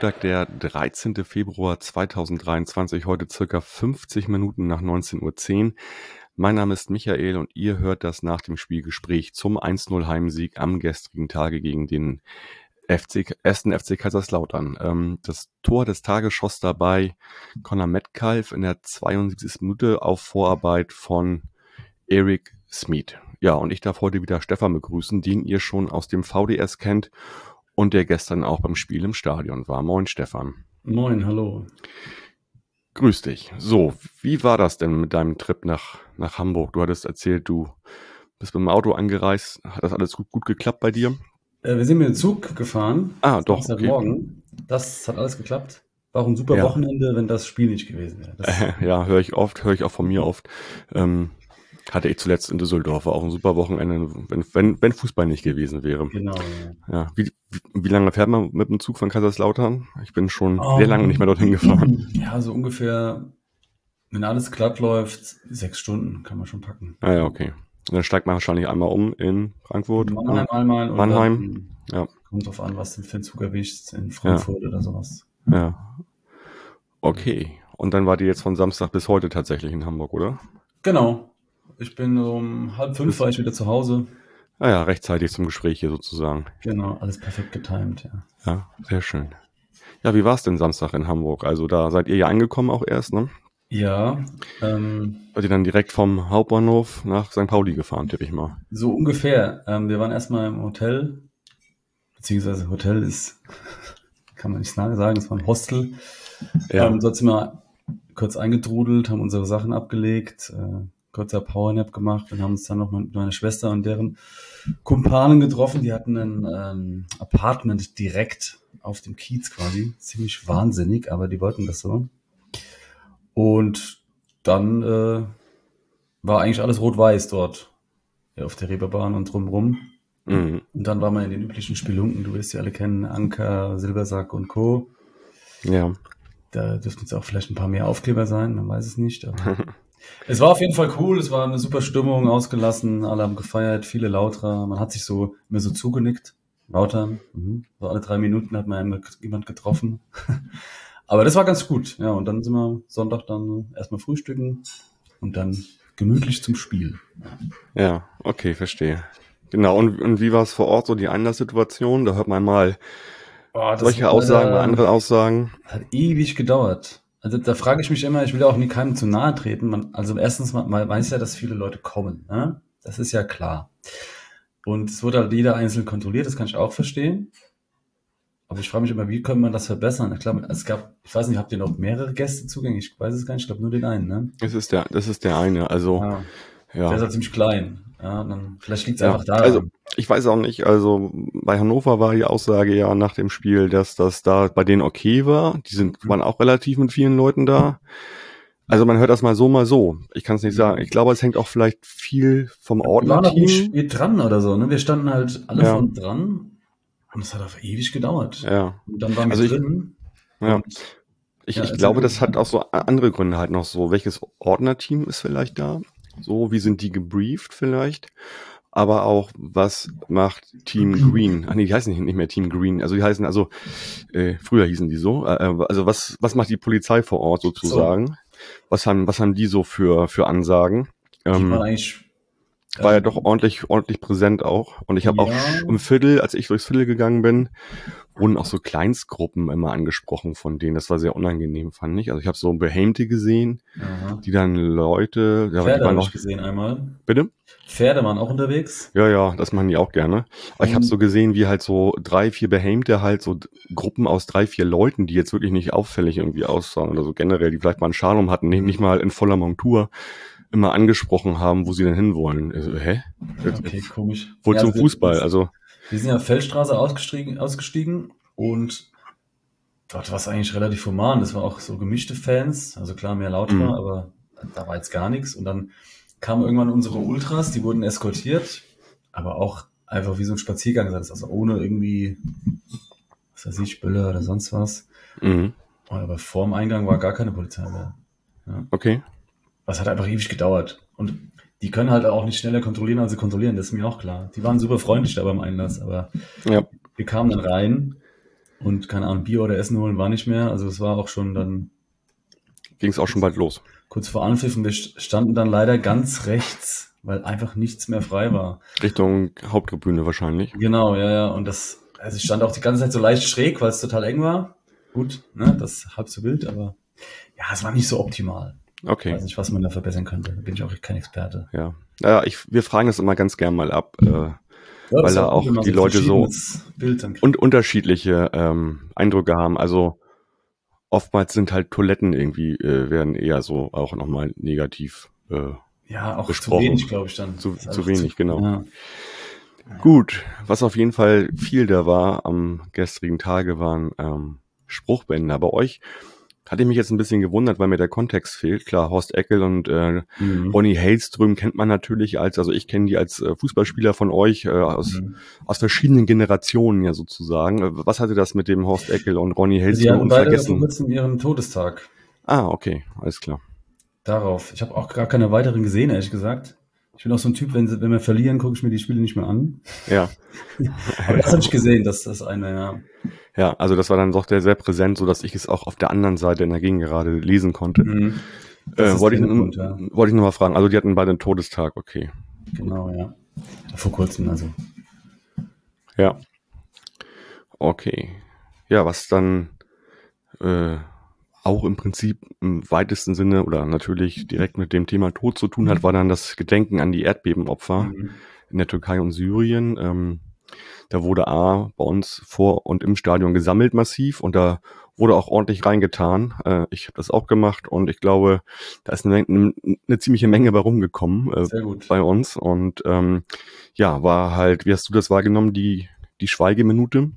Montag, der 13. Februar 2023, heute circa 50 Minuten nach 19.10 Uhr. Mein Name ist Michael und ihr hört das nach dem Spielgespräch zum 1-0 Heimsieg am gestrigen Tage gegen den FC, ersten FC Kaiserslautern. Ähm, das Tor des Tages schoss dabei Conor Metcalf in der 72. Minute auf Vorarbeit von Eric Smith. Ja, und ich darf heute wieder Stefan begrüßen, den ihr schon aus dem VDS kennt und der gestern auch beim Spiel im Stadion war. Moin, Stefan. Moin, hallo. Grüß dich. So, wie war das denn mit deinem Trip nach, nach Hamburg? Du hattest erzählt, du bist mit dem Auto angereist. Hat das alles gut, gut geklappt bei dir? Äh, wir sind mit dem Zug gefahren. Ah, doch. Okay. Morgen. Das hat alles geklappt. War auch ein super ja. Wochenende, wenn das Spiel nicht gewesen wäre. Äh, ja, höre ich oft, höre ich auch von mir oft. Ähm, hatte ich zuletzt in Düsseldorf, war auch ein super Wochenende, wenn, wenn, wenn Fußball nicht gewesen wäre. Genau. Ja. ja. Wie, wie, wie lange fährt man mit dem Zug von Kaiserslautern? Ich bin schon um, sehr lange nicht mehr dorthin gefahren. Ja, so ungefähr, wenn alles glatt läuft, sechs Stunden kann man schon packen. Ah ja, okay. Und dann steigt man wahrscheinlich einmal um in Frankfurt. Mannheim einmal. Mannheim. ja. Kommt drauf an, was du für einen Zug erwischst in Frankfurt ja. oder sowas. Ja. Okay. Und dann wart ihr jetzt von Samstag bis heute tatsächlich in Hamburg, oder? Genau. Ich bin um halb fünf war ich wieder zu Hause. Ah ja, rechtzeitig zum Gespräch hier sozusagen. Genau, alles perfekt getimt, ja. Ja, sehr schön. Ja, wie war es denn Samstag in Hamburg? Also da seid ihr ja angekommen auch erst, ne? Ja. Ähm, seid ihr dann direkt vom Hauptbahnhof nach St. Pauli gefahren, tippe ich mal. So ungefähr. Ähm, wir waren erstmal im Hotel, beziehungsweise Hotel ist, kann man nicht sagen, es war ein Hostel. Ja. Ähm, dort sind wir kurz eingetrudelt, haben unsere Sachen abgelegt, äh, kurzer Powernap gemacht und haben uns dann noch mit meiner Schwester und deren Kumpanen getroffen. Die hatten ein ähm, Apartment direkt auf dem Kiez quasi. Ziemlich wahnsinnig, aber die wollten das so. Und dann äh, war eigentlich alles rot-weiß dort ja, auf der Reeperbahn und drumrum. Mhm. Und dann waren wir in den üblichen Spelunken, du wirst sie alle kennen, Anker, Silbersack und Co. Ja. Da dürften jetzt auch vielleicht ein paar mehr Aufkleber sein, man weiß es nicht. Aber Es war auf jeden Fall cool, es war eine super Stimmung, ausgelassen, alle haben gefeiert, viele Lauter, man hat sich so immer so zugenickt, lauter, mhm. so alle drei Minuten hat man jemand getroffen. Aber das war ganz gut, ja, und dann sind wir Sonntag dann erstmal frühstücken und dann gemütlich zum Spiel. Ja, okay, verstehe. Genau, und, und wie war es vor Ort so die Einlasssituation? Da hört man mal oh, solche Aussagen, mal andere Aussagen. Hat ewig gedauert. Also da frage ich mich immer, ich will ja auch nie keinem zu nahe treten. Man, also erstens, man, man weiß ja, dass viele Leute kommen. Ne? Das ist ja klar. Und es wurde halt jeder einzeln kontrolliert, das kann ich auch verstehen. Aber ich frage mich immer, wie könnte man das verbessern? Ich glaube, es gab, ich weiß nicht, habt ihr noch mehrere Gäste zugänglich? Ich weiß es gar nicht, ich glaube nur den einen, ne? Das ist der, das ist der eine, also. Ja. Ja. Der ist halt ziemlich klein. Ja, dann, vielleicht liegt es ja, einfach da. Also, ich weiß auch nicht, also bei Hannover war die Aussage ja nach dem Spiel, dass das da bei denen okay war. Die sind, mhm. waren auch relativ mit vielen Leuten da. Also man hört das mal so, mal so. Ich kann es nicht sagen. Ich glaube, es hängt auch vielleicht viel vom Ordner-Team. Wir waren dran oder so, ne? Wir standen halt alle ja. von dran und es hat auf ewig gedauert. Ja. Und dann waren wir also ich, drin. Ja. Ich, ja, ich glaube, das hat auch so andere Gründe halt noch so. Welches Ordner-Team ist vielleicht da? So, wie sind die gebrieft vielleicht? aber auch, was macht Team Green? Ach nee, die heißen nicht mehr Team Green. Also die heißen, also äh, früher hießen die so. Äh, äh also was, was macht die Polizei vor Ort sozusagen? So. Was haben, was haben die so für, für Ansagen? Ähm, war, eigentlich, war ja doch ordentlich, ordentlich präsent auch. Und ich habe ja. auch im Viertel, als ich durchs Viertel gegangen bin, wurden auch so Kleinstgruppen immer angesprochen von denen. Das war sehr unangenehm, fand ich. Also ich habe so Behämte gesehen, Aha. die dann Leute, ja, Pferde waren noch gesehen einmal. Bitte? Pferde waren auch unterwegs. Ja, ja, das machen die auch gerne. Aber ich habe so gesehen, wie halt so drei, vier Behämte halt so Gruppen aus drei, vier Leuten, die jetzt wirklich nicht auffällig irgendwie aussahen oder so generell, die vielleicht mal einen Schalum hatten, nicht mal in voller Montur immer angesprochen haben, wo sie denn hinwollen. Also, hä? Okay, komisch. Wohl ja, zum also Fußball, also. Wir sind ja Feldstraße ausgestiegen, ausgestiegen und dort war es eigentlich relativ human. Das war auch so gemischte Fans, also klar mehr lauter, mhm. aber da war jetzt gar nichts. Und dann kamen irgendwann unsere Ultras, die wurden eskortiert, aber auch einfach wie so ein Spaziergang, also ohne irgendwie, was weiß ich, Böller oder sonst was. Mhm. Aber vor dem Eingang war gar keine Polizei mehr. Ja. Okay. Was hat einfach ewig gedauert. Und die können halt auch nicht schneller kontrollieren, als sie kontrollieren, das ist mir auch klar. Die waren super freundlich da beim Einlass, aber ja. wir kamen dann rein und keine Ahnung, Bier oder Essen holen war nicht mehr. Also es war auch schon dann. Ging es auch schon bald los. Kurz vor Anpfiff und wir standen dann leider ganz rechts, weil einfach nichts mehr frei war. Richtung Haupttribüne wahrscheinlich. Genau, ja, ja. Und das, also ich stand auch die ganze Zeit so leicht schräg, weil es total eng war. Gut, ne, das halb so wild, aber ja, es war nicht so optimal. Okay. Ich weiß nicht, was man da verbessern könnte. Da bin ich auch kein Experte. Ja. Ja, ich, wir fragen das immer ganz gern mal ab, äh, ja, weil da auch die Leute so und unterschiedliche ähm, Eindrücke haben. Also oftmals sind halt Toiletten irgendwie, äh, werden eher so auch nochmal negativ äh, Ja, auch besprochen. zu wenig, glaube ich dann. Zu, zu wenig, zu, genau. Ja. Gut, was auf jeden Fall viel da war am gestrigen Tage waren ähm, Spruchbänder. Bei euch hatte mich jetzt ein bisschen gewundert, weil mir der Kontext fehlt. Klar, Horst Eckel und äh, mhm. Ronny Hellström kennt man natürlich als, also ich kenne die als äh, Fußballspieler von euch äh, aus, mhm. aus verschiedenen Generationen ja sozusagen. Äh, was hatte das mit dem Horst Eckel und Ronny Hellström und vergessen? Die hatten ihren Todestag. Ah, okay, alles klar. Darauf. Ich habe auch gar keine weiteren gesehen, ehrlich gesagt. Ich bin auch so ein Typ, wenn, wenn wir verlieren, gucke ich mir die Spiele nicht mehr an. Ja. Aber das habe ich gesehen, dass das eine, ja. Ja, also das war dann doch sehr, sehr präsent, so dass ich es auch auf der anderen Seite in der Gegend gerade lesen konnte. Mhm. Äh, wollte, ich, Grund, ja. wollte ich nur mal fragen. Also die hatten beide einen Todestag, okay. Genau, ja. Vor kurzem also. Ja. Okay. Ja, was dann äh, auch im Prinzip im weitesten Sinne oder natürlich direkt mit dem Thema Tod zu tun hat, war dann das Gedenken an die Erdbebenopfer mhm. in der Türkei und Syrien. Ähm, da wurde A bei uns vor und im Stadion gesammelt massiv und da wurde auch ordentlich reingetan. Äh, ich habe das auch gemacht und ich glaube, da ist eine, eine, eine ziemliche Menge bei rumgekommen äh, bei uns. Und ähm, ja, war halt, wie hast du das wahrgenommen, die, die Schweigeminute?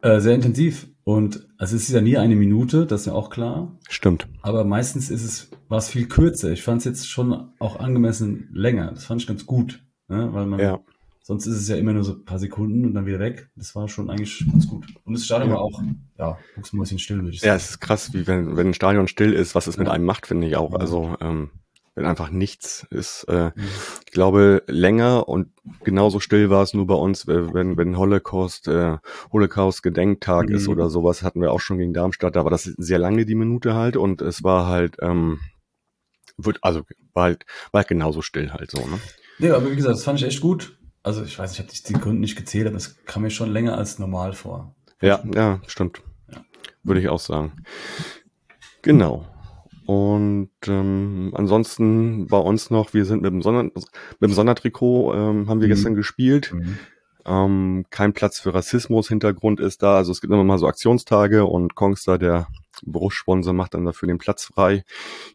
Äh, sehr intensiv. Und also es ist ja nie eine Minute, das ist ja auch klar. Stimmt. Aber meistens ist es, war es viel kürzer. Ich fand es jetzt schon auch angemessen länger. Das fand ich ganz gut. Ne? Weil man ja. Sonst ist es ja immer nur so ein paar Sekunden und dann wieder weg. Das war schon eigentlich ganz gut. Und das Stadion ja. war auch, ja, bisschen still, würde ich sagen. Ja, es ist krass, wie wenn, wenn ein Stadion still ist, was es ja. mit einem macht, finde ich auch. Also, ähm, wenn einfach nichts ist. Äh, mhm. Ich glaube, länger und genauso still war es nur bei uns, wenn, wenn Holocaust, äh, Holocaust-Gedenktag mhm. ist oder sowas, hatten wir auch schon gegen Darmstadt. Da war das sehr lange die Minute halt und es war halt, ähm, wird, also war halt, war halt genauso still halt so, ne? Ja, aber wie gesagt, das fand ich echt gut also ich weiß, ich habe die Sekunden nicht gezählt, aber es kam mir schon länger als normal vor. Ja, ja, stimmt. Ja. Würde ich auch sagen. Genau. Und ähm, ansonsten bei uns noch, wir sind mit dem, Sonder, mit dem Sondertrikot, ähm, haben wir mhm. gestern gespielt. Mhm. Ähm, kein Platz für Rassismus, Hintergrund ist da. Also es gibt immer mal so Aktionstage und Kongster, der Berufssponsor, macht dann dafür den Platz frei.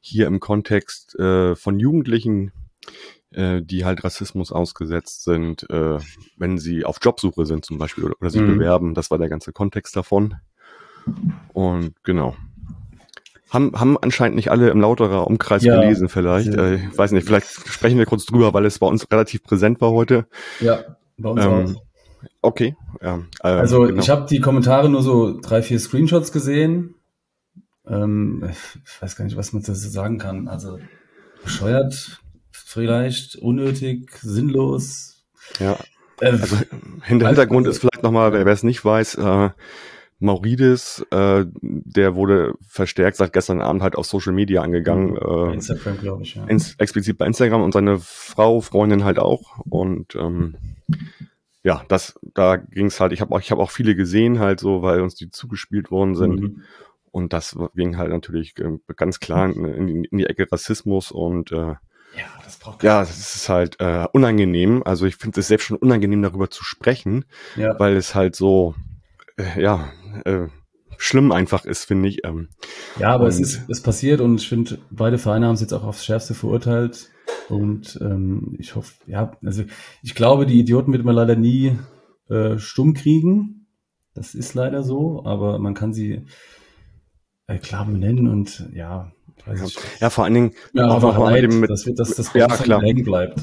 Hier im Kontext äh, von Jugendlichen, äh, die halt Rassismus ausgesetzt sind, äh, wenn sie auf Jobsuche sind zum Beispiel oder, oder sich mhm. bewerben. Das war der ganze Kontext davon. Und genau. Haben, haben anscheinend nicht alle im lauterer Umkreis ja. gelesen vielleicht. Äh, ich weiß nicht, vielleicht sprechen wir kurz drüber, weil es bei uns relativ präsent war heute. Ja, bei uns ähm, auch. Okay. Ja, äh, also genau. ich habe die Kommentare nur so drei, vier Screenshots gesehen. Ähm, ich weiß gar nicht, was man dazu sagen kann. Also bescheuert vielleicht unnötig, sinnlos. Ja. Äh, also hinter Hintergrund ist vielleicht nochmal, wer es nicht weiß, äh, Maurides, äh, der wurde verstärkt seit gestern Abend halt auf Social Media angegangen. Mhm. Äh, Instagram, glaube ich, ja. Ins, explizit bei Instagram und seine Frau, Freundin halt auch. Und ähm, ja, das, da ging es halt, ich habe auch, ich habe auch viele gesehen, halt so, weil uns die zugespielt worden sind. Mhm. Und das ging halt natürlich äh, ganz klar in, in, in die Ecke Rassismus und äh, ja, das braucht Ja, das ist halt äh, unangenehm. Also ich finde es selbst schon unangenehm, darüber zu sprechen, ja. weil es halt so, äh, ja, äh, schlimm einfach ist, finde ich. Ähm, ja, aber es ist es passiert und ich finde, beide Vereine haben es jetzt auch aufs Schärfste verurteilt. Und ähm, ich hoffe, ja, also ich glaube, die Idioten wird man leider nie äh, stumm kriegen. Das ist leider so, aber man kann sie äh, klar benennen und ja, ja. ja, vor allen Dingen ja, auch noch mit dem mit, dass, wir, dass das ja, klar. hängen bleibt.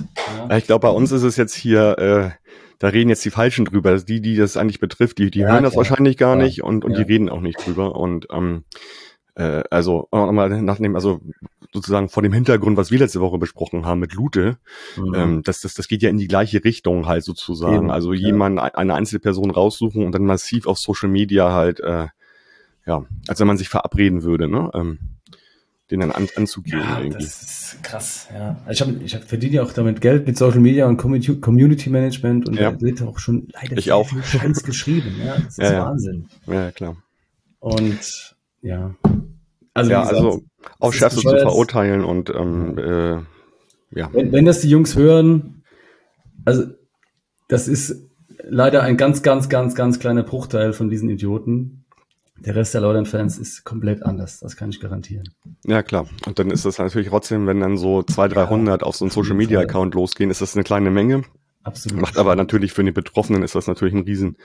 Ja. Ich glaube, bei uns ist es jetzt hier äh, da reden jetzt die Falschen drüber. Also die, die das eigentlich betrifft, die, die ja, hören das wahrscheinlich gar nicht und, und die reden auch nicht drüber. Und ähm, äh, also nochmal nachdem, also sozusagen vor dem Hintergrund, was wir letzte Woche besprochen haben mit Lute, mhm. ähm, das, das, das geht ja in die gleiche Richtung halt sozusagen. Eben, also jemand, eine einzelne Person raussuchen und dann massiv auf Social Media halt, äh, ja, als wenn man sich verabreden würde, ne? Ähm, den dann an, anzugehen. Ja, irgendwie. das ist krass, ja. Ich, hab, ich hab, verdiene ja auch damit Geld mit Social Media und Community Management und ja. da wird auch schon leider ich auch. Scheiß geschrieben. Ja, das ist ja, Wahnsinn. Ja, klar. Und ja. Also, ja, gesagt, also auch Chefs zu verurteilen und ähm, äh, ja. Wenn, wenn das die Jungs hören, also das ist leider ein ganz, ganz, ganz, ganz kleiner Bruchteil von diesen Idioten. Der Rest der Laudern-Fans ist komplett anders, das kann ich garantieren. Ja, klar. Und dann ist das natürlich trotzdem, wenn dann so 200, 300 ja, auf so einen Social-Media-Account losgehen, ist das eine kleine Menge. Absolut. Macht aber natürlich für die Betroffenen ist das natürlich ein riesen,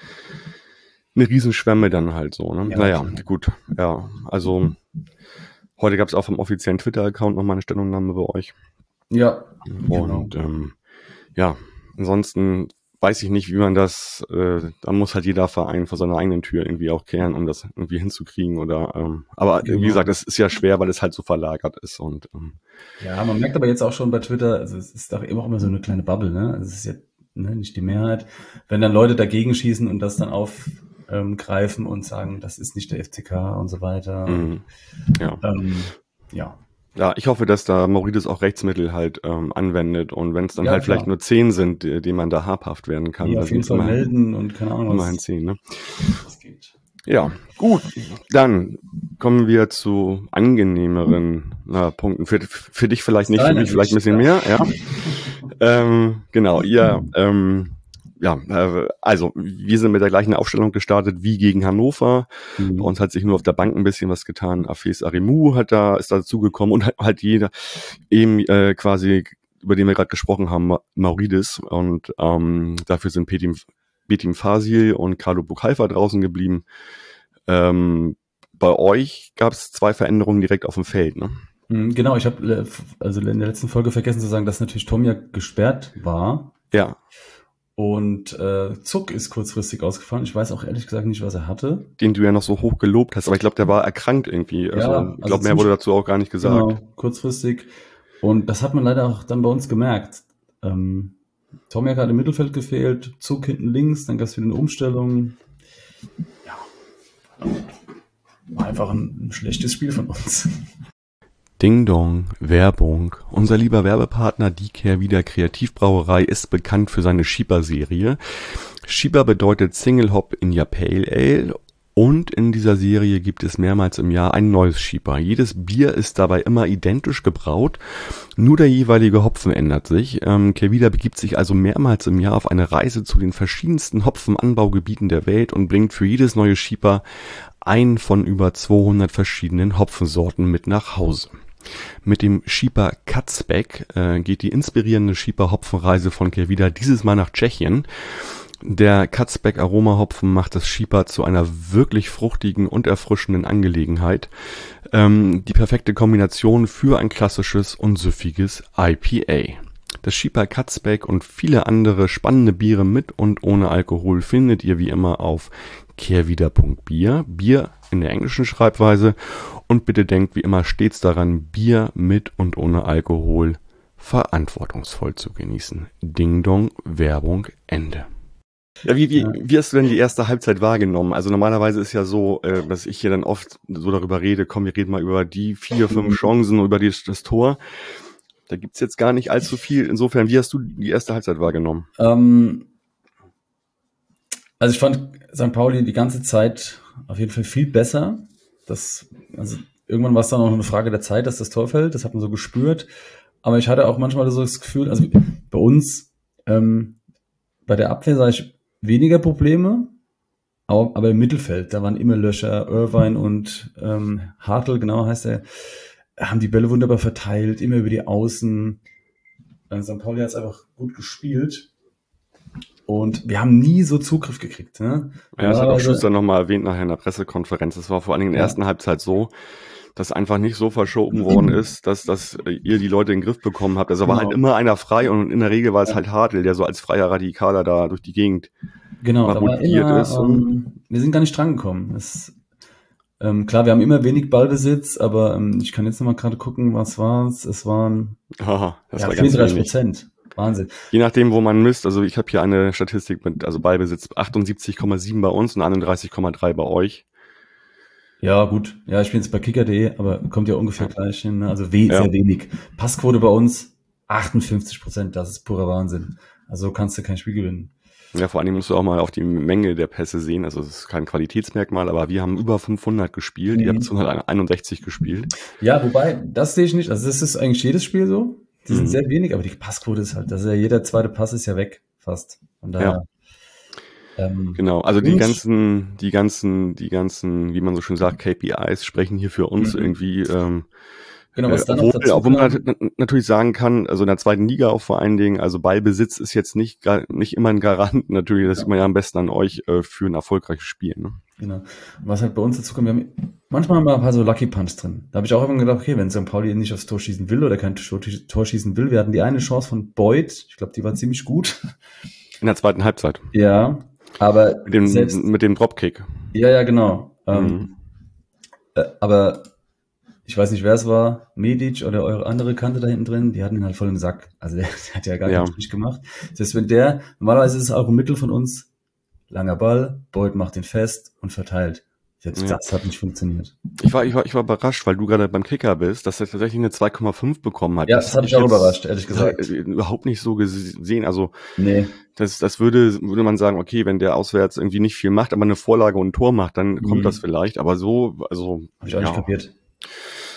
eine Riesenschwemme dann halt so. Ne? Ja, naja, klar. gut. Ja, also heute gab es auch vom offiziellen Twitter-Account nochmal eine Stellungnahme bei euch. Ja. Und genau. ähm, ja, ansonsten weiß ich nicht, wie man das, äh, da muss halt jeder Verein vor seiner eigenen Tür irgendwie auch kehren, um das irgendwie hinzukriegen oder, ähm, aber genau. wie gesagt, das ist ja schwer, weil es halt so verlagert ist und ähm, ja, man merkt aber jetzt auch schon bei Twitter, also es ist doch immer auch immer so eine kleine Bubble, ne? Also es ist ja ne, nicht die Mehrheit. Wenn dann Leute dagegen schießen und das dann auf ähm, und sagen, das ist nicht der FCK und so weiter. Mhm. Ja. Ähm, ja. Ja, ich hoffe, dass da Maurides auch Rechtsmittel halt ähm, anwendet und wenn es dann ja, halt klar. vielleicht nur zehn sind, die, die man da habhaft werden kann. Ja, auf jeden Fall melden und keine Ahnung was. zehn, ne? Das geht. Ja, gut. Dann kommen wir zu angenehmeren äh, Punkten. Für, für dich vielleicht nicht, für mich vielleicht ein bisschen mehr, ja. ähm, genau, ihr ähm, ja, äh, also wir sind mit der gleichen Aufstellung gestartet wie gegen Hannover. Mhm. Bei uns hat sich nur auf der Bank ein bisschen was getan. Afes Arimu hat da, ist dazugekommen und halt jeder eben äh, quasi, über den wir gerade gesprochen haben, Mauridis. Und ähm, dafür sind Petim, Betim Fasil und Carlo Bukalfa draußen geblieben. Ähm, bei euch gab es zwei Veränderungen direkt auf dem Feld, ne? Mhm, genau, ich habe äh, also in der letzten Folge vergessen zu sagen, dass natürlich Tomja gesperrt war. Ja. Und äh, Zuck ist kurzfristig ausgefallen. Ich weiß auch ehrlich gesagt nicht, was er hatte. Den du ja noch so hoch gelobt hast, aber ich glaube, der war erkrankt irgendwie. Also, ja, also ich glaube, mehr wurde dazu auch gar nicht gesagt. Genau, kurzfristig. Und das hat man leider auch dann bei uns gemerkt. Ähm, Tomiak hat im Mittelfeld gefehlt, Zuck hinten links, dann gab es wieder eine Umstellung. Ja. War einfach ein, ein schlechtes Spiel von uns. Ding Dong, Werbung. Unser lieber Werbepartner Dicare wieder Kreativbrauerei ist bekannt für seine Schieber-Serie. Schieber bedeutet Single Hop in your Pale Ale und in dieser Serie gibt es mehrmals im Jahr ein neues Schieber. Jedes Bier ist dabei immer identisch gebraut, nur der jeweilige Hopfen ändert sich. Ähm, Kervida begibt sich also mehrmals im Jahr auf eine Reise zu den verschiedensten Hopfenanbaugebieten der Welt und bringt für jedes neue Schieber einen von über 200 verschiedenen Hopfensorten mit nach Hause. Mit dem Schieper Katzbeck äh, geht die inspirierende Schieper Hopfenreise von Kervida dieses Mal nach Tschechien. Der Katzbeck Aromahopfen macht das Schieper zu einer wirklich fruchtigen und erfrischenden Angelegenheit. Ähm, die perfekte Kombination für ein klassisches und süffiges IPA. Das Schieper Katzbeck und viele andere spannende Biere mit und ohne Alkohol findet ihr wie immer auf kehrwieder.bier, Bier in der englischen Schreibweise und bitte denkt wie immer stets daran, Bier mit und ohne Alkohol verantwortungsvoll zu genießen. Ding Dong, Werbung, Ende. Ja, wie, wie, wie hast du denn die erste Halbzeit wahrgenommen? Also normalerweise ist ja so, äh, dass ich hier dann oft so darüber rede, komm, wir reden mal über die vier, fünf Chancen, über die, das Tor. Da gibt's jetzt gar nicht allzu viel. Insofern, wie hast du die erste Halbzeit wahrgenommen? Ähm, also ich fand St. Pauli die ganze Zeit auf jeden Fall viel besser. Das, also irgendwann war es dann auch eine Frage der Zeit, dass das Tor fällt. Das hat man so gespürt. Aber ich hatte auch manchmal so das Gefühl, also bei uns, ähm, bei der Abwehr sah ich weniger Probleme, aber, aber im Mittelfeld, da waren immer Löcher, Irvine und ähm, Hartl, genau heißt er, haben die Bälle wunderbar verteilt, immer über die Außen. St. Pauli hat es einfach gut gespielt. Und wir haben nie so Zugriff gekriegt. Ne? Ja, das hat auch Schuster nochmal erwähnt nachher in der Pressekonferenz. Es war vor allen Dingen in der ja. ersten Halbzeit so, das einfach nicht so verschoben worden ist, dass, dass ihr die Leute in den Griff bekommen habt. Also genau. war halt immer einer frei und in der Regel war es halt Hartl, der so als freier Radikaler da durch die Gegend genau, marodiert ist. Ähm, wir sind gar nicht drangekommen. Es, ähm, klar, wir haben immer wenig Ballbesitz, aber ähm, ich kann jetzt noch mal gerade gucken, was war es? Es waren Aha, das ja, war 34 Prozent. Wahnsinn. Je nachdem, wo man misst, also ich habe hier eine Statistik mit, also Ballbesitz 78,7 bei uns und 31,3 bei euch. Ja, gut. Ja, ich bin jetzt bei kicker.de, aber kommt ja ungefähr gleich hin. Ne? Also we ja. sehr wenig. Passquote bei uns 58 Prozent. Das ist purer Wahnsinn. Also kannst du kein Spiel gewinnen. Ja, vor allem musst du auch mal auf die Menge der Pässe sehen. Also es ist kein Qualitätsmerkmal, aber wir haben über 500 gespielt. Mhm. Ihr habt 261 gespielt. Ja, wobei, das sehe ich nicht. Also das ist eigentlich jedes Spiel so. Die sind mhm. sehr wenig, aber die Passquote ist halt, das ist ja jeder zweite Pass ist ja weg, fast. Von daher, ja. Ähm, genau, also die ganzen, die ganzen, die ganzen, wie man so schön sagt, KPIs sprechen hier für uns mhm. irgendwie. Ähm, Genau, was äh, dann obwohl, dazu obwohl man natürlich sagen kann, also in der zweiten Liga auch vor allen Dingen, also Ballbesitz ist jetzt nicht, nicht immer ein Garant natürlich, das ja. sieht man ja am besten an euch äh, für ein erfolgreiches Spiel. Ne? Genau. Was halt bei uns dazu kommt, wir haben manchmal haben wir ein paar so Lucky Punts drin. Da habe ich auch immer gedacht, okay, wenn St. Pauli nicht aufs Tor schießen will oder kein Tor schießen will, wir hatten die eine Chance von Boyd, ich glaube, die war ziemlich gut. In der zweiten Halbzeit. Ja, aber mit dem, selbst, mit dem Dropkick. Ja, ja, genau. Ähm, mhm. Ähm, aber ich weiß nicht, wer es war, Medic oder eure andere Kante da hinten drin, die hatten ihn halt voll im Sack. Also der, der hat ja gar ja. nichts gemacht. Das heißt, wenn der, normalerweise ist es auch ein Mittel von uns, langer Ball, Boyd macht den fest und verteilt. Selbst ja. das hat nicht funktioniert. Ich war, ich war, ich war überrascht, weil du gerade beim Kicker bist, dass er tatsächlich eine 2,5 bekommen hat. Ja, das, das hat mich auch überrascht, ehrlich gesagt. Überhaupt nicht so gesehen. Also, nee. das, das würde, würde man sagen, okay, wenn der auswärts irgendwie nicht viel macht, aber eine Vorlage und ein Tor macht, dann mhm. kommt das vielleicht. Aber so, also. Hab ich auch ja. nicht kapiert.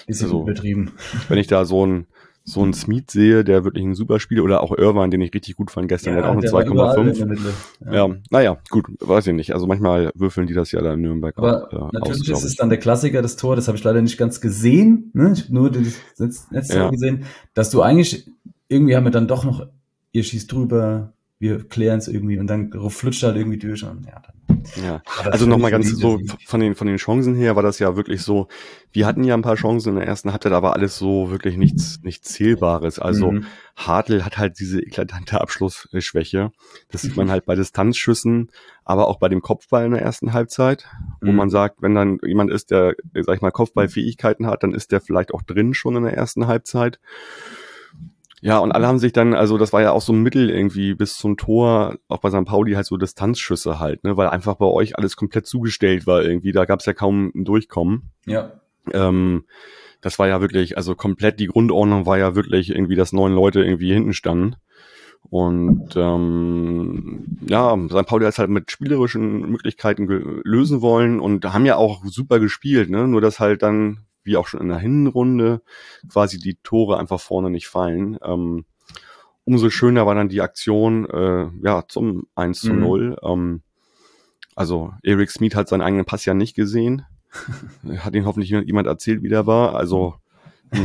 Bisschen also, übertrieben. Wenn ich da so ein, so ein Smith sehe, der wirklich ein super Spiel oder auch Irvine, den ich richtig gut fand gestern, ja, der hat auch eine 2,5. Ja. ja, naja, gut, weiß ich nicht. Also manchmal würfeln die das ja da in Nürnberg Aber auch, äh, natürlich aus, ist es dann der Klassiker, das Tor, das habe ich leider nicht ganz gesehen, ne? Ich nur das letzte ja. gesehen, dass du eigentlich, irgendwie haben wir dann doch noch, ihr schießt drüber, wir klären es irgendwie und dann flutscht halt irgendwie durch und ja, dann. Ja, also nochmal ganz so von den, von den Chancen her war das ja wirklich so, wir hatten ja ein paar Chancen in der ersten Halbzeit, aber alles so wirklich nichts, nichts Zählbares. Also mhm. Hartl hat halt diese eklatante Abschlussschwäche. Das sieht man halt bei Distanzschüssen, aber auch bei dem Kopfball in der ersten Halbzeit, wo mhm. man sagt, wenn dann jemand ist, der, sag ich mal, Kopfballfähigkeiten hat, dann ist der vielleicht auch drin schon in der ersten Halbzeit. Ja, und alle haben sich dann, also das war ja auch so ein Mittel irgendwie bis zum Tor, auch bei St. Pauli halt so Distanzschüsse halt, ne, weil einfach bei euch alles komplett zugestellt war irgendwie, da gab es ja kaum ein Durchkommen. Ja. Ähm, das war ja wirklich, also komplett die Grundordnung war ja wirklich irgendwie, dass neun Leute irgendwie hinten standen. Und ähm, ja, St. Pauli hat es halt mit spielerischen Möglichkeiten lösen wollen und haben ja auch super gespielt, ne? Nur dass halt dann wie auch schon in der Hinrunde quasi die Tore einfach vorne nicht fallen. Ähm, umso schöner war dann die Aktion äh, ja zum 1 zu 0. Mhm. Ähm, also Eric Smith hat seinen eigenen Pass ja nicht gesehen. hat ihn hoffentlich jemand erzählt, wie der war. Also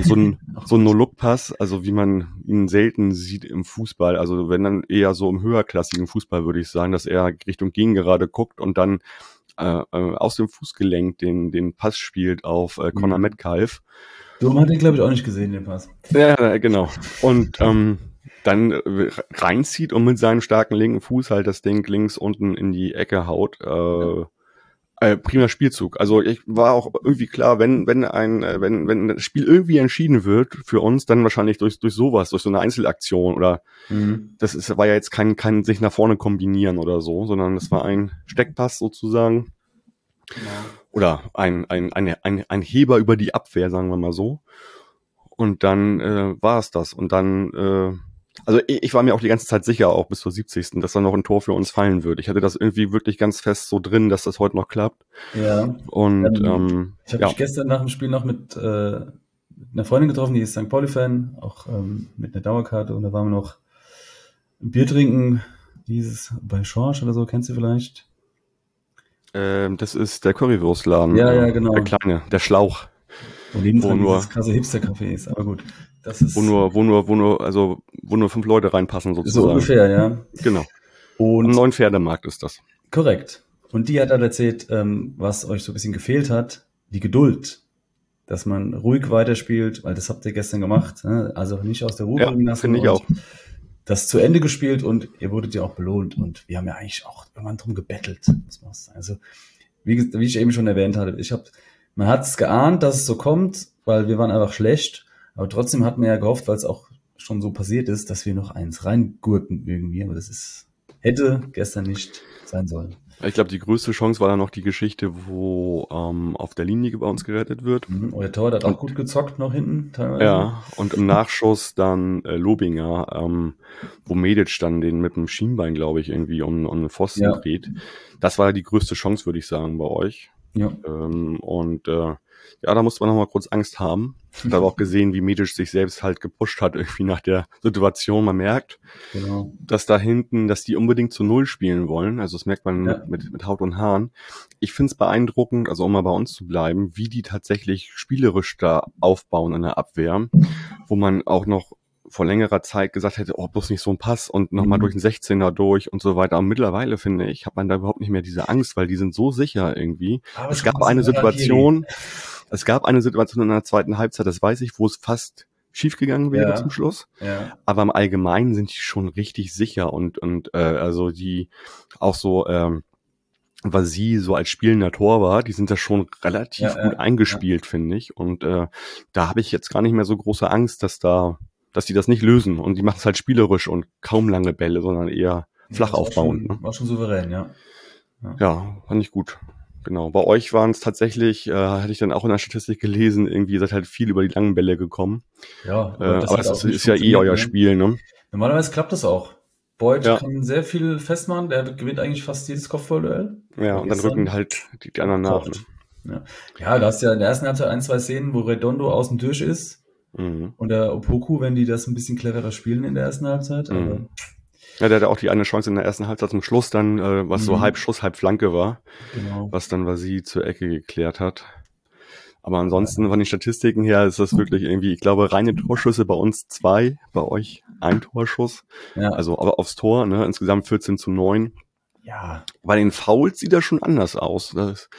so ein, so ein No-Look-Pass, also wie man ihn selten sieht im Fußball. Also wenn dann eher so im höherklassigen Fußball würde ich sagen, dass er Richtung Gegengerade guckt und dann äh, äh, aus dem Fußgelenk den, den Pass spielt auf äh, Conor mhm. Metcalf. Dumm hat ihn, glaube ich, auch nicht gesehen, den Pass. Ja, genau. Und ähm, dann äh, reinzieht und mit seinem starken linken Fuß halt das Ding links unten in die Ecke haut. Äh, äh, prima Spielzug. Also ich war auch irgendwie klar, wenn wenn ein äh, wenn wenn das Spiel irgendwie entschieden wird für uns, dann wahrscheinlich durch durch sowas, durch so eine Einzelaktion oder mhm. das ist war ja jetzt kein kein sich nach vorne kombinieren oder so, sondern es war ein Steckpass sozusagen. Genau. Oder ein, ein, ein, ein, ein Heber über die Abwehr, sagen wir mal so. Und dann äh, war es das. Und dann äh, also ich war mir auch die ganze Zeit sicher, auch bis zur 70. dass da noch ein Tor für uns fallen würde. Ich hatte das irgendwie wirklich ganz fest so drin, dass das heute noch klappt. Ja. Und ähm, ähm, ich habe ja. mich gestern nach dem Spiel noch mit, äh, einer Freundin getroffen, die ist St. Pauli-Fan, auch ähm, mit einer Dauerkarte und da waren wir noch ein Bier trinken, dieses bei Schorsch oder so, kennst du vielleicht? Ähm, das ist der Currywurstladen. Ja, ja, genau. Der kleine, der Schlauch. Auf jeden Fall nur krasse Hipster-Café ist, aber gut. Das ist wo nur, wo nur, wo nur, also wo nur fünf Leute reinpassen sozusagen. So ungefähr, ja. Genau. Und Am neuen Pferdemarkt ist das. Korrekt. Und die hat dann erzählt, ähm, was euch so ein bisschen gefehlt hat, die Geduld. dass man ruhig weiterspielt, weil das habt ihr gestern gemacht. Ne? Also nicht aus der Ruhe bringen lassen. Finde ich auch. Das zu Ende gespielt und ihr wurdet ja auch belohnt. Und wir haben ja eigentlich auch irgendwann drum gebettelt. Also, wie, wie ich eben schon erwähnt hatte, ich habe, man hat es geahnt, dass es so kommt, weil wir waren einfach schlecht. Aber trotzdem hat man ja gehofft, weil es auch schon so passiert ist, dass wir noch eins reingurken irgendwie. Aber das ist, hätte gestern nicht sein sollen. Ich glaube, die größte Chance war dann noch die Geschichte, wo ähm, auf der Linie bei uns gerettet wird. Mhm, euer Tor hat auch gut gezockt noch hinten teilweise. Ja, und im Nachschuss dann äh, Lobinger, ähm, wo Medic dann den mit dem Schienbein, glaube ich, irgendwie um, um den Pfosten ja. dreht. Das war die größte Chance, würde ich sagen, bei euch. Ja. Ähm, und äh, ja, da musste man noch mal kurz Angst haben. Ich habe auch gesehen, wie Medisch sich selbst halt gepusht hat, irgendwie nach der Situation. Man merkt, genau. dass da hinten, dass die unbedingt zu Null spielen wollen. Also das merkt man ja. mit, mit Haut und Haaren. Ich finde es beeindruckend, also um mal bei uns zu bleiben, wie die tatsächlich spielerisch da aufbauen in der Abwehr, wo man auch noch vor längerer Zeit gesagt hätte, oh, bloß nicht so ein Pass und nochmal mhm. durch den 16er durch und so weiter. Aber mittlerweile, finde ich, hat man da überhaupt nicht mehr diese Angst, weil die sind so sicher irgendwie. Aber es gab eine Situation, es gab eine Situation in der zweiten Halbzeit, das weiß ich, wo es fast schiefgegangen wäre ja. zum Schluss. Ja. Aber im Allgemeinen sind die schon richtig sicher und, und äh, also die auch so, ähm, was sie so als spielender Torwart, die sind da schon relativ ja, gut eingespielt, finde ich. Und äh, da habe ich jetzt gar nicht mehr so große Angst, dass da dass die das nicht lösen und die machen es halt spielerisch und kaum lange Bälle, sondern eher flach ja, aufbauen. Schon, ne? War schon souverän, ja. ja. Ja, fand ich gut. Genau. Bei euch waren es tatsächlich, äh, hatte ich dann auch in der Statistik gelesen, irgendwie seid halt viel über die langen Bälle gekommen. Ja, aber, äh, aber das ist, ist ja eh euer ne? Spiel, ne? Normalerweise klappt das auch. Boyd ja. kann sehr viel festmachen, der gewinnt eigentlich fast jedes Kopfballduell. Ja, und dann rücken halt die, die anderen nach. Ne? Ja. ja, da hast ja in der ersten Halbzeit ein, zwei Szenen, wo Redondo außen durch ist Mhm. Und der Opoku, wenn die das ein bisschen cleverer spielen in der ersten Halbzeit. Mhm. ja, der hatte auch die eine Chance in der ersten Halbzeit zum Schluss dann, äh, was mhm. so halb Schuss, halb Flanke war. Genau. Was dann Vasi zur Ecke geklärt hat. Aber ansonsten von den Statistiken her ist das wirklich irgendwie, ich glaube, reine Torschüsse bei uns zwei, bei euch ein Torschuss. Ja. Also aber aufs Tor, ne? Insgesamt 14 zu 9. Ja. Bei den Fouls sieht das schon anders aus. Das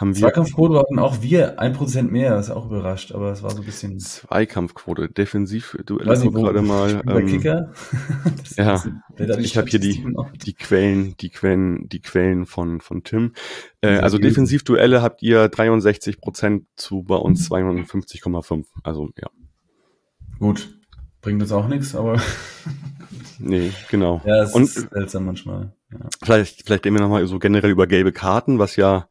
haben wir. Zweikampfquote hatten auch wir ein Prozent mehr, das ist auch überrascht, aber es war so ein bisschen. Zweikampfquote, defensiv, du Weiß wo, gerade mal. Ähm, Kicker. ja, ich habe hier die, die Quellen, die Quellen, die Quellen von, von Tim. Äh, also Defensivduelle habt ihr 63 Prozent zu bei uns 52,5. Also ja. Gut, bringt uns auch nichts, aber. nee, genau. Ja, es Und, ist seltsam manchmal. Ja. Vielleicht, vielleicht reden wir nochmal so generell über gelbe Karten, was ja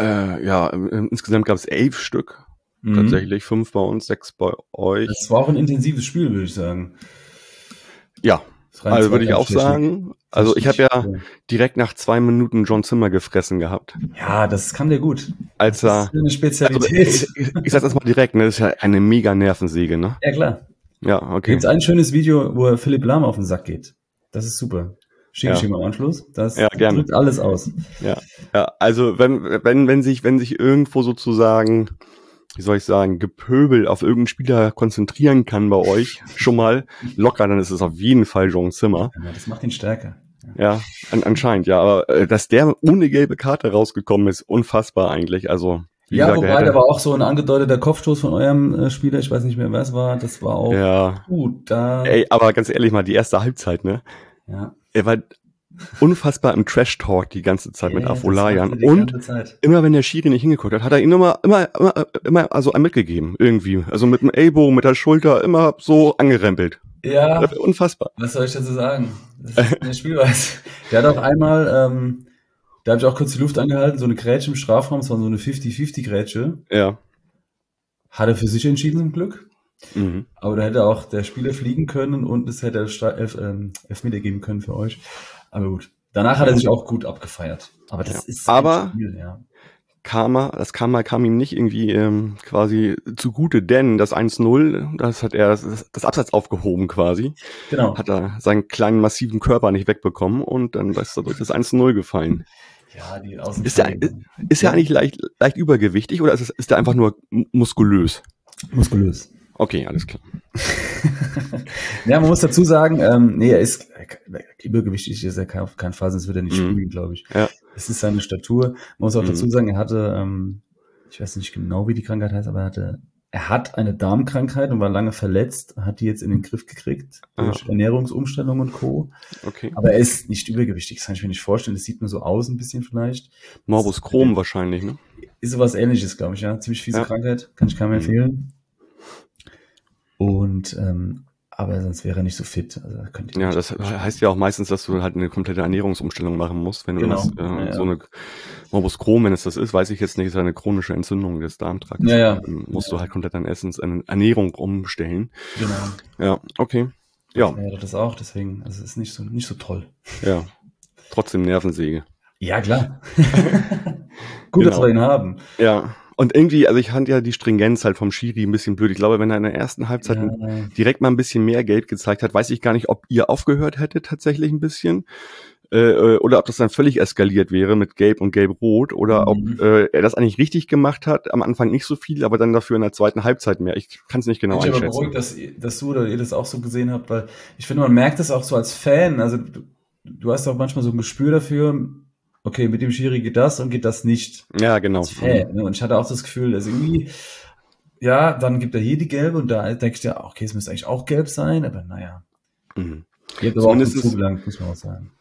äh, ja, insgesamt gab es elf Stück. Mhm. Tatsächlich fünf bei uns, sechs bei euch. Das war auch ein intensives Spiel, würde ich sagen. Ja, also würde ich auch sagen. Also ich habe ja direkt nach zwei Minuten John Zimmer gefressen gehabt. Ja, das kann der gut. Als das ist eine Spezialität. Also ich, ich, ich sag das mal direkt, ne? Das ist ja eine mega Nervensäge, ne? Ja, klar. Ja, okay. Gibt ein schönes Video, wo Philipp Lahm auf den Sack geht. Das ist super. Schicke ja. ich im Anschluss. Das ja, drückt alles aus. Ja, ja, also wenn, wenn, wenn sich, wenn sich irgendwo sozusagen, wie soll ich sagen, Gepöbel auf irgendeinen Spieler konzentrieren kann bei euch, schon mal locker, dann ist es auf jeden Fall John Zimmer. Ja, das macht ihn stärker. Ja, an, anscheinend, ja. Aber äh, dass der ohne gelbe Karte rausgekommen ist, unfassbar eigentlich. Also wie ja, gesagt, wobei, da war auch so ein angedeuteter Kopfstoß von eurem äh, Spieler, ich weiß nicht mehr, wer es war, das war auch ja. gut. Da Ey, aber ganz ehrlich mal, die erste Halbzeit, ne? Ja er war unfassbar im Trash-Talk die ganze Zeit ja, mit Afolayan. Und immer wenn der Schiri nicht hingeguckt hat, hat er ihn immer, immer, immer, immer also mitgegeben, irgendwie. Also mit dem Ellbogen, mit der Schulter, immer so angerempelt. Ja. Unfassbar. Was soll ich dazu sagen? Das ist eine Spielweise. der hat auch einmal, ähm, da habe ich auch kurz die Luft angehalten, so eine Grätsche im Strafraum, es war so eine 50-50-Grätsche. Ja. Hat er für sich entschieden zum Glück. Mhm. Aber da hätte auch der Spieler fliegen können und es hätte Elf, ähm, Elfmeter geben können für euch. Aber gut. Danach hat er sich auch gut abgefeiert. Aber das ja. ist Aber Spiel, ja. Karma, das Karma kam ihm nicht irgendwie ähm, quasi zugute, denn das 1-0, das hat er das, das Absatz aufgehoben quasi. Genau. Hat er seinen kleinen massiven Körper nicht wegbekommen und dann ist er durch das 1-0 gefallen. Ja, die Außen ist er, ist er eigentlich leicht, leicht übergewichtig oder ist, es, ist er einfach nur muskulös? Muskulös. Okay, alles klar. ja, man muss dazu sagen, ähm, nee, er ist übergewichtig ist er kein, auf keinen Fall, sonst würde er nicht mhm. spielen, glaube ich. Ja. Es ist seine Statur. Man muss auch mhm. dazu sagen, er hatte ähm, ich weiß nicht genau, wie die Krankheit heißt, aber er hatte, er hat eine Darmkrankheit und war lange verletzt, hat die jetzt in den Griff gekriegt durch Ah. Ernährungsumstellung und Co. Okay. Aber er ist nicht übergewichtig, das kann ich mir nicht vorstellen. Das sieht nur so aus ein bisschen vielleicht. Morbus Crohn wahrscheinlich, ne? Ist sowas ähnliches, glaube ich, ja. Ziemlich fiese Ja. Krankheit, kann ich keinem Mhm. Und ähm, aber sonst wäre er nicht so fit. Also könnte ich Ja, das vorstellen. heißt ja auch meistens, dass du halt eine komplette Ernährungsumstellung machen musst. Wenn du Genau. das, äh, Ja, ja. so eine Morbus Crohn, wenn es das ist, weiß ich jetzt nicht, ist eine chronische Entzündung des Darmtrakts. Ja, ja. Dann musst du halt komplett dein Essens, eine Ernährung umstellen. Genau. Ja, okay. Ja, Ja, das auch, deswegen, also es ist nicht so, nicht so toll. ja. Trotzdem Nervensäge. Ja, klar. Gut, dass Genau. wir ihn haben. Ja. Und irgendwie, also ich fand ja die Stringenz halt vom Schiri ein bisschen blöd. Ich glaube, wenn er in der ersten Halbzeit Ja, direkt mal ein bisschen mehr Gelb gezeigt hat, weiß ich gar nicht, ob ihr aufgehört hättet tatsächlich ein bisschen. Äh, äh, oder ob das dann völlig eskaliert wäre mit Gelb und Gelb-Rot oder Mhm. ob äh, er das eigentlich richtig gemacht hat, am Anfang nicht so viel, aber dann dafür in der zweiten Halbzeit mehr. Ich kann es nicht genau ich bin aber einschätzen. beruhigt, dass, dass du oder ihr das auch so gesehen habt, weil ich finde, man merkt das auch so als Fan. Also du, du hast auch manchmal so ein Gespür dafür, okay, mit dem Schiri geht das und geht das nicht. Ja, genau. Fan. Ne? Und ich hatte auch das Gefühl, dass irgendwie, ja, dann gibt er hier die gelbe und da denke ich dir, okay, es müsste eigentlich auch gelb sein, aber naja. Mhm. Habt aber auch Zumindest- zugelangt, muss man auch sagen.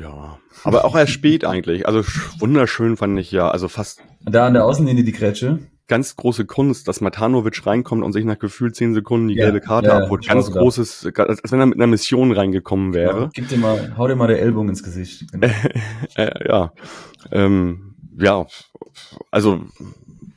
Ja, aber auch erst spät eigentlich. Also sch- wunderschön fand ich ja, also fast da an der Außenlinie die Grätsche. Ganz große Kunst, dass Matanovic reinkommt und sich nach gefühlt zehn Sekunden die Ja, gelbe Karte ja, ja, abholt. Ganz großes, als wenn er mit einer Mission reingekommen wäre. Gib dir mal, hau dir mal der Ellbogen ins Gesicht. Genau. Ja, ähm, ja, also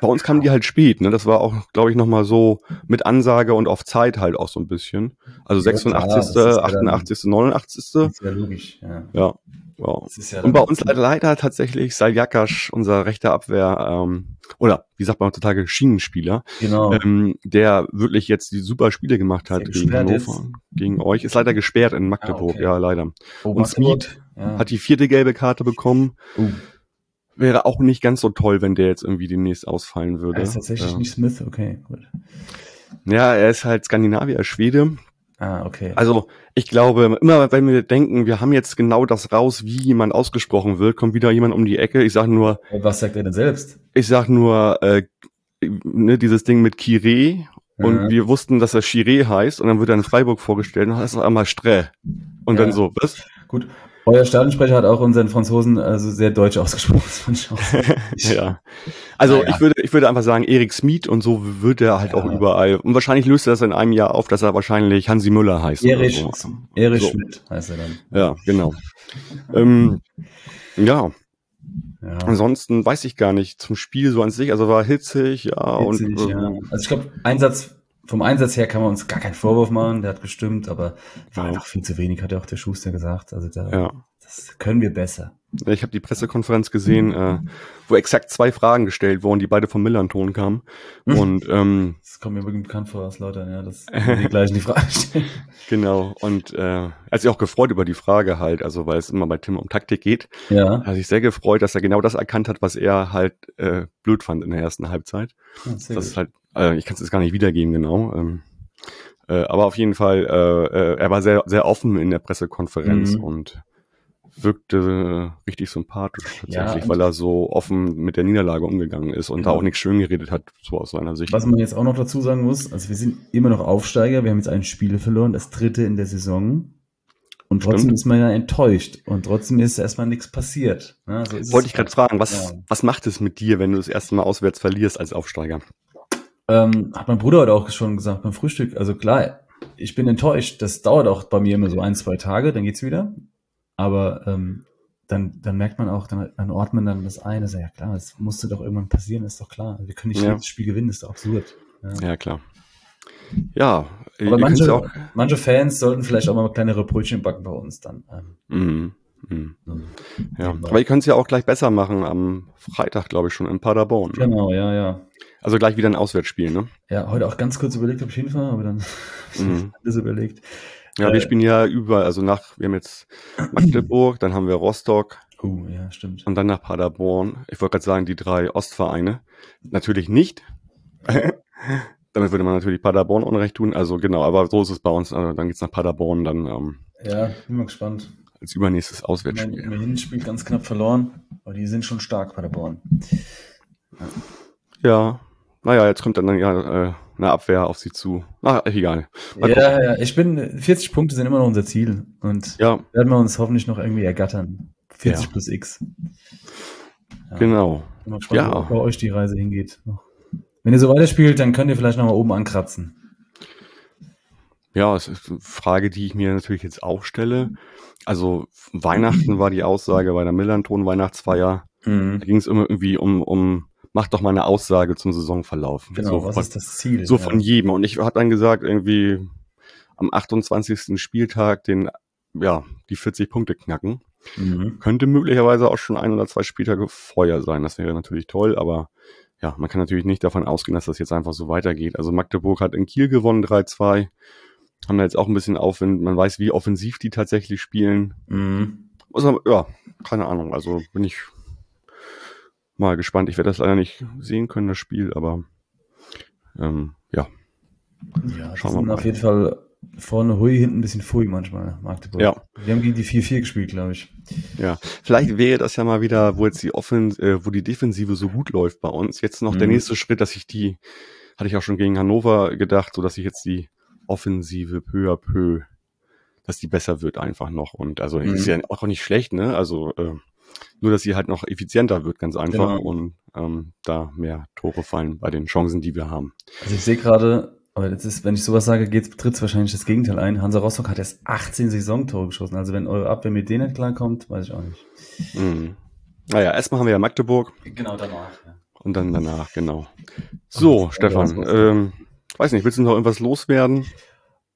bei uns kamen die halt spät, ne? Das war auch, glaube ich, nochmal so mit Ansage und auf Zeit halt auch so ein bisschen. Also Ja, klar, 86., das ist ja dann- 88., 89. Das ist ja logisch, ja. Ja, ja. Ja Und bei uns leider, leider tatsächlich Saljakas, unser rechter Abwehr, ähm, oder wie sagt man heutzutage, Schienenspieler, Genau. ähm, der wirklich jetzt die super Spiele gemacht hat gegen Hannover, gegen euch, ist leider gesperrt in Magdeburg, Ah, okay. ja leider. Oh, und Smith ja. Hat die vierte gelbe Karte bekommen. oh, Wäre auch nicht ganz so toll, wenn der jetzt irgendwie demnächst ausfallen würde. er ist tatsächlich ja. nicht Smith, okay, gut. ja, er ist halt Skandinavier, Schwede. Ah, okay. Also ich glaube, immer wenn wir denken, wir haben jetzt genau das raus, wie jemand ausgesprochen wird, kommt wieder jemand um die Ecke. Ich sag nur, Was sagt er denn selbst? ich sag nur, äh, ne, dieses Ding mit Kire. Und Ja. wir wussten, dass er Chiré heißt. Und dann wird er in Freiburg vorgestellt und dann heißt er einmal Strä. Und Ja. dann so, was? Gut. Euer Stadionsprecher hat auch unseren Franzosen also sehr deutsch ausgesprochen. Ja. Also Naja. ich würde, ich würde einfach sagen, Erik Smith und so wird er halt Ja. auch überall. Und wahrscheinlich löst er das in einem Jahr auf, dass er wahrscheinlich Hansi Müller heißt. Erich, so. Erich So. Schmidt heißt er dann. Ja, genau. ähm, ja, Ja. ansonsten weiß ich gar nicht zum Spiel so an sich. Also war hitzig, ja. Witzig, und, ja. ähm, Also ich glaube, Einsatz, vom Einsatz her kann man uns gar keinen Vorwurf machen, der hat gestimmt, aber war einfach viel zu wenig, hat ja auch der Schuster gesagt. Also da, ja. das können wir besser. Ich habe die Pressekonferenz gesehen, äh, wo exakt zwei Fragen gestellt wurden, die beide vom Millanton kamen. Hm. Und ähm, Das kommt mir wirklich bekannt vor aus Lautern, ja, dass die gleichen die Frage stellen. genau, und äh, er hat sich auch gefreut über die Frage halt, also weil es immer bei Tim um Taktik geht. Ja. Er hat sich sehr gefreut, dass er genau das erkannt hat, was er halt äh, blöd fand in der ersten Halbzeit. Ja, sehr das ist halt, äh, ich kann es jetzt gar nicht wiedergeben genau. Ähm, äh, aber auf jeden Fall, äh, äh, er war sehr, sehr offen in der Pressekonferenz Mhm. und wirkte äh, richtig sympathisch Ja, tatsächlich, und- weil er so offen mit der Niederlage umgegangen ist und da Genau. auch nichts schön geredet hat, so aus seiner Sicht. Was man jetzt auch noch dazu sagen muss, also wir sind immer noch Aufsteiger, wir haben jetzt ein Spiel verloren, das dritte in der Saison. Und trotzdem Stimmt. ist man ja enttäuscht. Und trotzdem ist erstmal nichts passiert. Ja, so ist es Wollte ich gerade fragen, was, Ja. was macht es mit dir, wenn du das erste Mal auswärts verlierst als Aufsteiger? Ähm, hat mein Bruder heute auch schon gesagt beim Frühstück. Also klar, ich bin enttäuscht. Das dauert auch bei mir immer so ein, zwei Tage, dann geht's wieder. Aber ähm, dann, dann merkt man auch, dann, dann ordnet man dann das ein. Also, ja klar, es musste doch irgendwann passieren, ist doch klar. Wir können nicht Ja. jedes Spiel gewinnen, ist doch absurd. Ja. Ja, klar. Ja, Aber manche, auch. manche Fans sollten vielleicht auch mal kleinere Brötchen backen bei uns dann. Ähm, Mhm, mhm. so. Ja, aber ihr könnt es ja auch gleich besser machen am Freitag, glaube ich, schon in Paderborn. Genau, ja, ja. Also gleich wieder ein Auswärtsspiel, ne? Ja, heute auch ganz kurz überlegt, ob ich hinfahre, aber dann Mhm. alles überlegt. Ja, Äh, wir spielen ja überall, also nach, wir haben jetzt Magdeburg, dann haben wir Rostock Oh, ja, stimmt. und dann nach Paderborn. Ich wollte gerade sagen, die drei Ostvereine. Natürlich nicht. Damit würde man natürlich Paderborn Unrecht tun. Also genau, aber so ist es bei uns. Also dann geht's nach Paderborn, dann ähm, Ja, bin mal gespannt. als übernächstes Mein, Auswärtsspiel. mein Hinspiel ganz knapp verloren, aber die sind schon stark, Paderborn. Ja. Naja, jetzt kommt dann ja äh, eine Abwehr auf sie zu. Ach, egal. Mal ja, gucken. ja, ich bin, 40 Punkte sind immer noch unser Ziel. Und ja. werden wir uns hoffentlich noch irgendwie ergattern. 40 ja. plus X. Ja. Genau. Mal spannend, ja. wo bei euch die Reise hingeht. Wenn ihr so weiterspielt, dann könnt ihr vielleicht noch mal oben ankratzen. Ja, es ist eine Frage, die ich mir natürlich jetzt auch stelle. Also Weihnachten war die Aussage bei der Millanton Weihnachtsfeier. Mhm. Da ging es immer irgendwie um, um mach doch mal eine Aussage zum Saisonverlauf. Genau, so was von, ist das Ziel? So ja. von jedem. Und ich habe dann gesagt, irgendwie am 28. Spieltag den, ja, die 40 Punkte knacken. Mhm. Könnte möglicherweise auch schon ein oder zwei Spieltage vorher sein. Das wäre natürlich toll, aber ja, man kann natürlich nicht davon ausgehen, dass das jetzt einfach so weitergeht. Also Magdeburg hat in Kiel gewonnen 3-2. Haben da jetzt auch ein bisschen Aufwind. Man weiß, wie offensiv die tatsächlich spielen. Mhm. Also, ja, keine Ahnung. Also bin ich mal gespannt. Ich werde das leider nicht sehen können, das Spiel, aber ähm, ja. Ja, Schauen wir mal. auf jeden Fall vorne hui, hinten ein bisschen fui manchmal, Magdeburg. Ja. Wir haben gegen die 4-4 gespielt, glaube ich. Ja, vielleicht wäre das ja mal wieder, wo jetzt die Offen äh, wo die Defensive so gut läuft bei uns. Jetzt noch mhm. der nächste Schritt, dass ich die, hatte ich auch schon gegen Hannover gedacht, so dass ich jetzt die Offensive peu à peu, dass die besser wird einfach noch. Und also mhm. ist ja auch nicht schlecht, ne? Also äh, nur, dass sie halt noch effizienter wird, ganz einfach. Genau. Und ähm, da mehr Tore fallen bei den Chancen, die wir haben. Also ich sehe gerade, aber das ist, wenn ich sowas sage, tritt wahrscheinlich das Gegenteil ein. Hansa Rostock hat erst 18 Saisontore geschossen. Also wenn eure Abwehr mit denen nicht klarkommt, weiß ich auch nicht. Mhm. Naja, erstmal haben wir ja Magdeburg. Genau, danach. Ja. Und dann danach, genau. So, Ach, Stefan, ähm, weiß nicht, willst du noch irgendwas loswerden?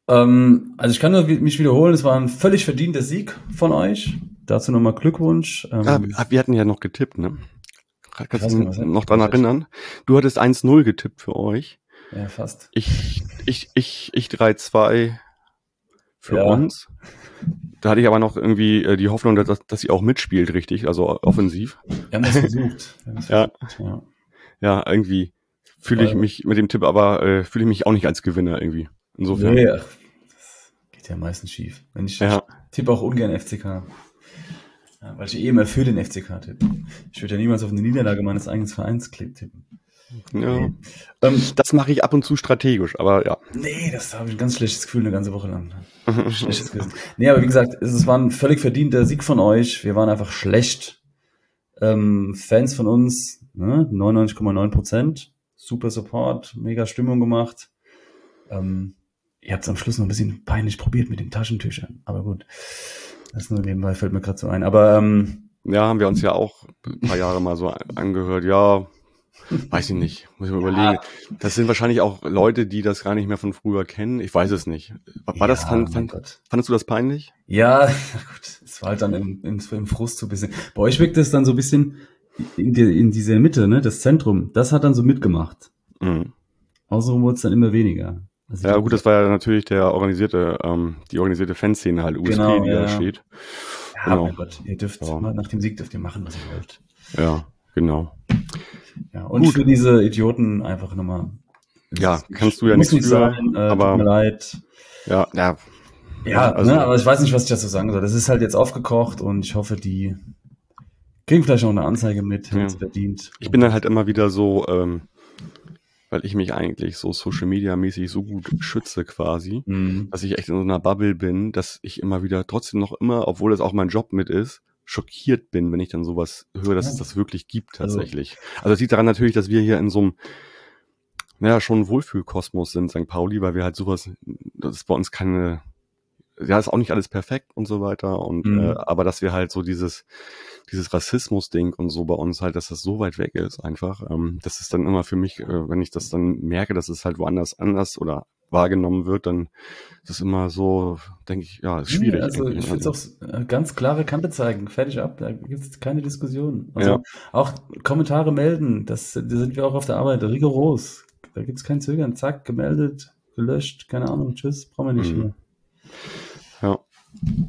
Ähm, also ich kann nur mich wiederholen, es war ein völlig verdienter Sieg von euch. Dazu nochmal Glückwunsch. Ähm, ah, wir hatten ja noch getippt, ne? Kannst du dich noch dran erinnern? Du hattest 1-0 getippt für euch. Ja, fast. Ich, ich, ich, ich 3-2 für ja. uns. Da hatte ich aber noch irgendwie äh, die Hoffnung, dass, dass sie auch mitspielt, richtig, also offensiv. Wir haben das versucht. Das ja. Versucht, ja. ja, irgendwie fühle ich mich mit dem Tipp, aber äh, fühle ich mich auch nicht als Gewinner irgendwie. Insofern. Nee, das geht ja meistens schief. Wenn ich, ja. ich tippe auch ungern FCK. Ja, weil ich eh immer für den FCK tippe. Ich würde ja niemals auf eine Niederlage meines eigenen Vereins tippen. Ja. Ähm, das mache ich ab und zu strategisch, aber ja. Nee, das habe ich ein ganz schlechtes Gefühl eine ganze Woche lang. schlechtes Gewissen. Nee, aber wie gesagt, es war ein völlig verdienter Sieg von euch. Wir waren einfach schlecht. Ähm, Fans von uns, ne? 99,9 Prozent. Super Support, mega Stimmung gemacht. Ähm, ihr habt es am Schluss noch ein bisschen peinlich probiert mit den Taschentüchern, aber gut. Das nur nebenbei fällt mir gerade so ein. Aber ähm, ja, haben wir uns ja auch ein paar Jahre mal so angehört. Ja, weiß ich nicht, muss ich mal ja. überlegen. Das sind wahrscheinlich auch Leute, die das gar nicht mehr von früher kennen. Ich weiß es nicht. War ja, das, fand, fand, fandest du das peinlich? Ja, gut, es war halt dann im, im, im Frust so ein bisschen. Bei euch wirkt es dann so ein bisschen in, die, in dieser Mitte, ne, das Zentrum. Das hat dann so mitgemacht. Mhm. Außerdem wurde es dann immer weniger. Also ja, gut, das war ja natürlich der organisierte, ähm, die organisierte Fanszene halt, USP, genau, die ja. da steht. Ja, genau. mein Gott, ihr dürft ja. nach dem Sieg dürft ihr machen, was ihr wollt. Ja, genau. Ja, und gut. für diese Idioten einfach nochmal. Ja, kannst du ja nicht, nicht sein, äh, aber tut mir leid. Ja, ja. Ja, also, ne, aber ich weiß nicht, was ich dazu sagen soll. Das ist halt jetzt aufgekocht und ich hoffe, die kriegen vielleicht noch eine Anzeige mit, ja. verdient. Ich bin dann halt immer wieder so, ähm, weil ich mich eigentlich so Social Media mäßig so gut schütze quasi, mhm. dass ich echt in so einer Bubble bin, dass ich immer wieder trotzdem noch immer, obwohl es auch mein Job mit ist, schockiert bin, wenn ich dann sowas höre, dass ja. es das wirklich gibt also tatsächlich. Also, also es liegt daran natürlich, dass wir hier in so einem naja, schon Wohlfühlkosmos sind, St. Pauli, weil wir halt sowas, das ist bei uns keine, ja, ist auch nicht alles perfekt und so weiter und, mhm. äh, aber dass wir halt so dieses, dieses Rassismus-Ding und so bei uns halt, dass das so weit weg ist einfach. Ähm, das ist dann immer für mich, äh, wenn ich das dann merke, dass es halt woanders anders oder wahrgenommen wird, dann ist es immer so, denke ich, ja, ist schwierig. Ja, also ich finde es auch äh, ganz klare Kante zeigen, fertig ab, da gibt es keine Diskussion. Also ja. auch Kommentare melden, das, da sind wir auch auf der Arbeit rigoros. Da gibt es kein Zögern, zack, gemeldet, gelöscht, keine Ahnung, tschüss, brauchen wir nicht mhm. mehr. Ja.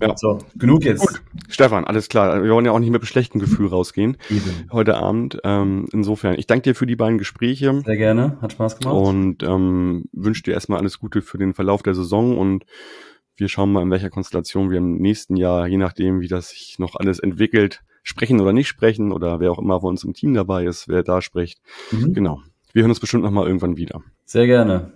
Ja. So, genug jetzt. Gut. Stefan, alles klar. Wir wollen ja auch nicht mit einem schlechten Gefühl rausgehen Eben. heute Abend. Ähm, insofern, ich danke dir für die beiden Gespräche. Sehr gerne, hat Spaß gemacht. Und ähm, wünsche dir erstmal alles Gute für den Verlauf der Saison und wir schauen mal, in welcher Konstellation wir im nächsten Jahr, je nachdem, wie das sich noch alles entwickelt, sprechen oder nicht sprechen oder wer auch immer von uns im Team dabei ist, wer da spricht. Mhm. Genau. Wir hören uns bestimmt nochmal irgendwann wieder. Sehr gerne.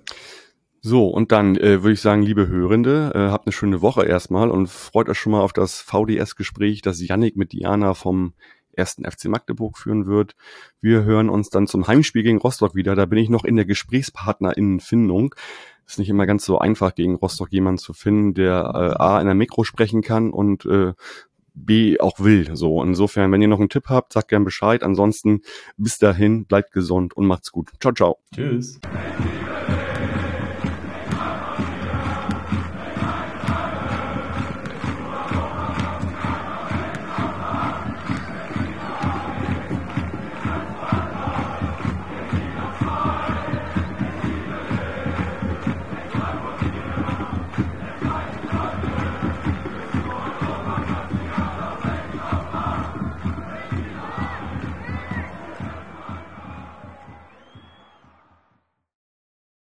So, und dann äh, würde ich sagen, liebe Hörende, äh, habt eine schöne Woche erstmal und freut euch schon mal auf das VDS-Gespräch, das Yannick mit Diana vom ersten FC Magdeburg führen wird. Wir hören uns dann zum Heimspiel gegen Rostock wieder. Da bin ich noch in der Gesprächspartnerinnenfindung. Ist nicht immer ganz so einfach, gegen Rostock jemanden zu finden, der äh, A in der Mikro sprechen kann und äh, B auch will. So, insofern, wenn ihr noch einen Tipp habt, sagt gern Bescheid. Ansonsten bis dahin, bleibt gesund und macht's gut. Ciao, ciao. Tschüss.